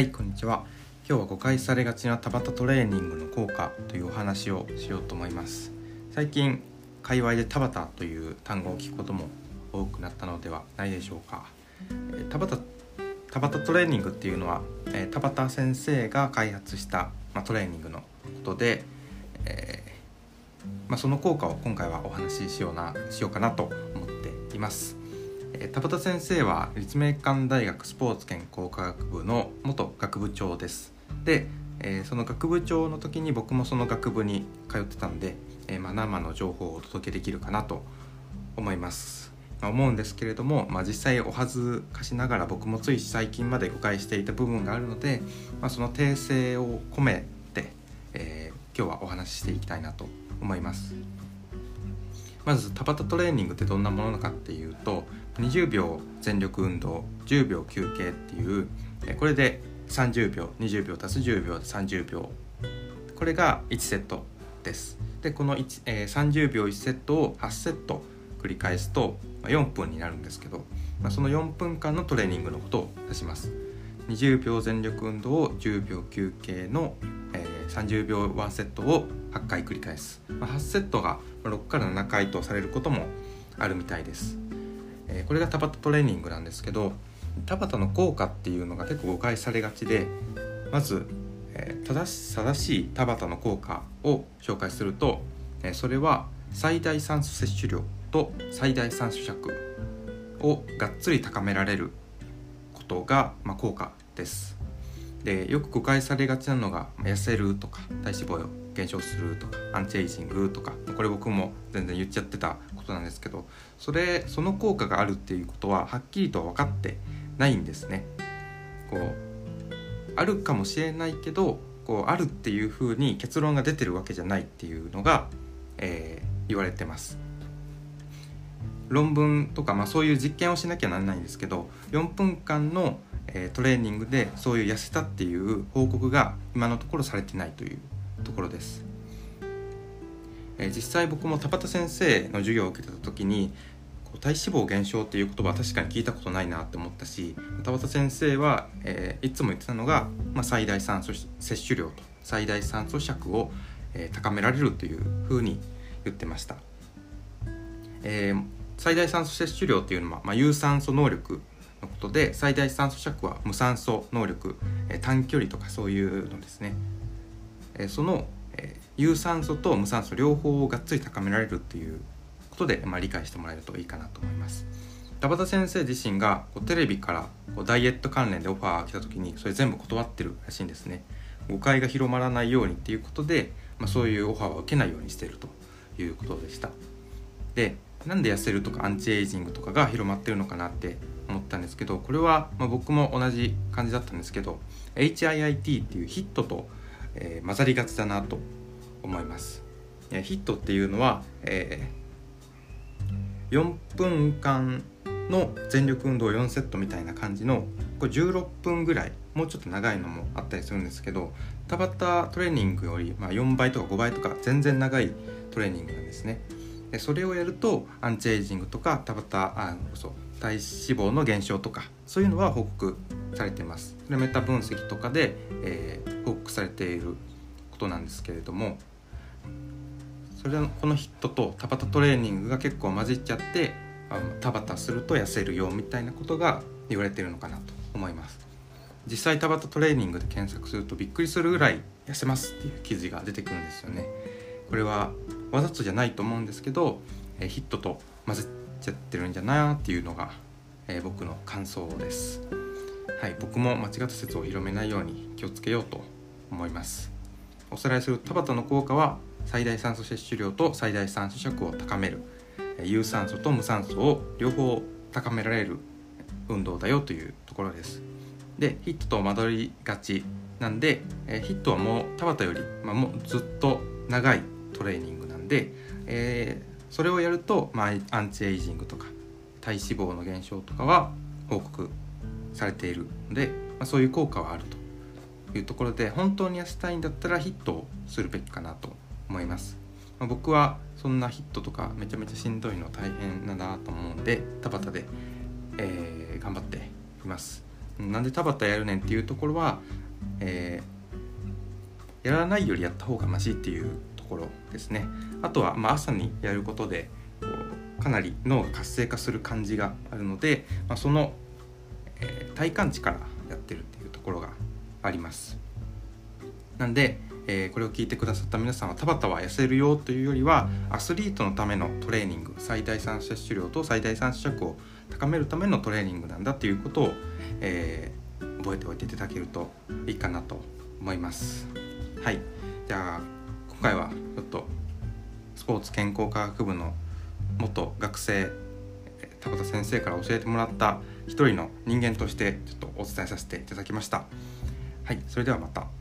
はいこんにちは。今日は誤解されがちな田畑トレーニングの効果というお話をしようと思います。最近界隈で田畑という単語を聞くことも多くなったのではないでしょうか。え田畑田畑トレーニングっていうのはえ田畑先生が開発した、まあ、トレーニングのことで、えーまあ、その効果を今回はお話ししようなしようかなと思っています。田畑先生は立命館大学スポーツ健康科学部の元学部長です。で、え、その学部長の時に僕もその学部に通ってたんで、えま、生の情報をお届けできるかなと思います、ま、思うんですけれども、まあ、実際お恥ずかしながら僕もつい最近まで誤解していた部分があるので、まあ、その訂正を込めて、えー、今日はお話ししていきたいなと思います。まず田畑トレーニングってどんなものかっていうと20秒全力運動10秒休憩っていうこれで30秒20秒足す10秒で30秒。これが1セットです。でこの1、えー、30秒1セットを8セット繰り返すと4分になるんですけど、まあ、その4分間のトレーニングのことを指します。20秒全力運動を10秒休憩の、えー、30秒1セットを8回繰り返す、まあ、8セットが6から7回とされることもあるみたいですえー、これが田畑トレーニングなんですけど田畑の効果っていうのが結構誤解されがちでまず、えー、正し正しい田畑の効果を紹介すると、えー、それは最大酸素摂取量と最大酸素尺をがっつり高められることが、まあ、効果です。でよく誤解されがちなのが痩せるとか体脂肪を減少するとかアンチエイジングとかこれ僕も全然言っちゃってたことなんですけどそれその効果があるっていうことははっきりと分かってないんですね。こうあるかもしれないけどこうあるっていうふうに結論が出てるわけじゃないっていうのが、えー、言われてます。論文とか、まあ、そういう実験をしなきゃならないんですけど4分間の、えー、トレーニングでそういう痩せたっていう報告が今のところされてないというところです。え、実際僕も田畑先生の授業を受けてた時に体脂肪減少っていう言葉は確かに聞いたことないなって思ったし田畑先生は、えー、いつも言ってたのが、まあ、最大酸素摂取量と最大酸素尺を、えー、高められるというふうに言ってました、えー、最大酸素摂取量っていうのは、まあ、有酸素能力のことで最大酸素尺は無酸素能力、え、短距離とかそういうのですね、え、その、えー、有酸素と無酸素両方をがっつり高められるっていうことで、まあ、理解してもらえるといいかなと思います。田畑先生自身がこうテレビからこうダイエット関連でオファーが来た時にそれ全部断ってるらしいんですね。誤解が広まらないようにっていうことで、まあ、そういうオファーは受けないようにしてるということでした。でなんで痩せるとかアンチエイジングとかが広まってるのかなって思ったんですけどこれはま僕も同じ感じだったんですけど HIIT っていうヒットと、えー、混ざりがちだなと思います。ヒットっていうのは、えー、4分間の全力運動4セットみたいな感じのこれ16分ぐらいもうちょっと長いのもあったりするんですけど田畑トレーニングより、まあ、4倍とか5倍とか全然長いトレーニングなんですね。でそれをやるとアンチエイジングとか田畑あそう体脂肪の減少とかそういうのは報告されています。メタ分析とかで、えー、報告されていることなんですけれどもそれはこのヒットと田畑トレーニングが結構混じっちゃって田畑すると痩せるよみたいなことが言われてるのかなと思います。実際田畑トレーニングで検索するとびっくりするぐらい痩せますっていう記事が出てくるんですよね。これはわざとじゃないと思うんですけど、えヒットと混ぜちゃってるんじゃないっていうのが、え僕の感想です。はい僕も間違った説を広めないように気をつけようと思います。おさらいする田畑の効果は最大酸素摂取量と最大酸素尺を高める。有酸素と無酸素を両方高められる運動だよというところです。でヒットと戻りがちなんで、えヒットはもう田畑より、まあ、もうずっと長いトレーニングなんで、えー、それをやると、まあ、アンチエイジングとか体脂肪の減少とかは報告されているので、まあ、そういう効果はあると。いうところで本当に痩せたいんだったらヒットをするべきかなと思います、まあ、僕はそんなヒットとかめちゃめちゃしんどいの大変だなと思うんで田畑で、えー、頑張っています。なんで田畑やるねんっていうところは、えー、やらないよりやった方がましいっていうところですね。あとは、まあ、朝にやることでこうかなり脳が活性化する感じがあるので、まあ、その、えー、体感値からやってるっていうところがあります。なんで、えー、これを聞いてくださった皆さんは田畑は痩せるよというよりはアスリートのためのトレーニング最大産摂取量と最大産出力を高めるためのトレーニングなんだということを、えー、覚えておいていただけるといいかなと思います。はい。じゃあ今回はちょっとスポーツ健康科学部の元学生田畑先生から教えてもらった一人の人間としてちょっとお伝えさせていただきました。はいそれではまた。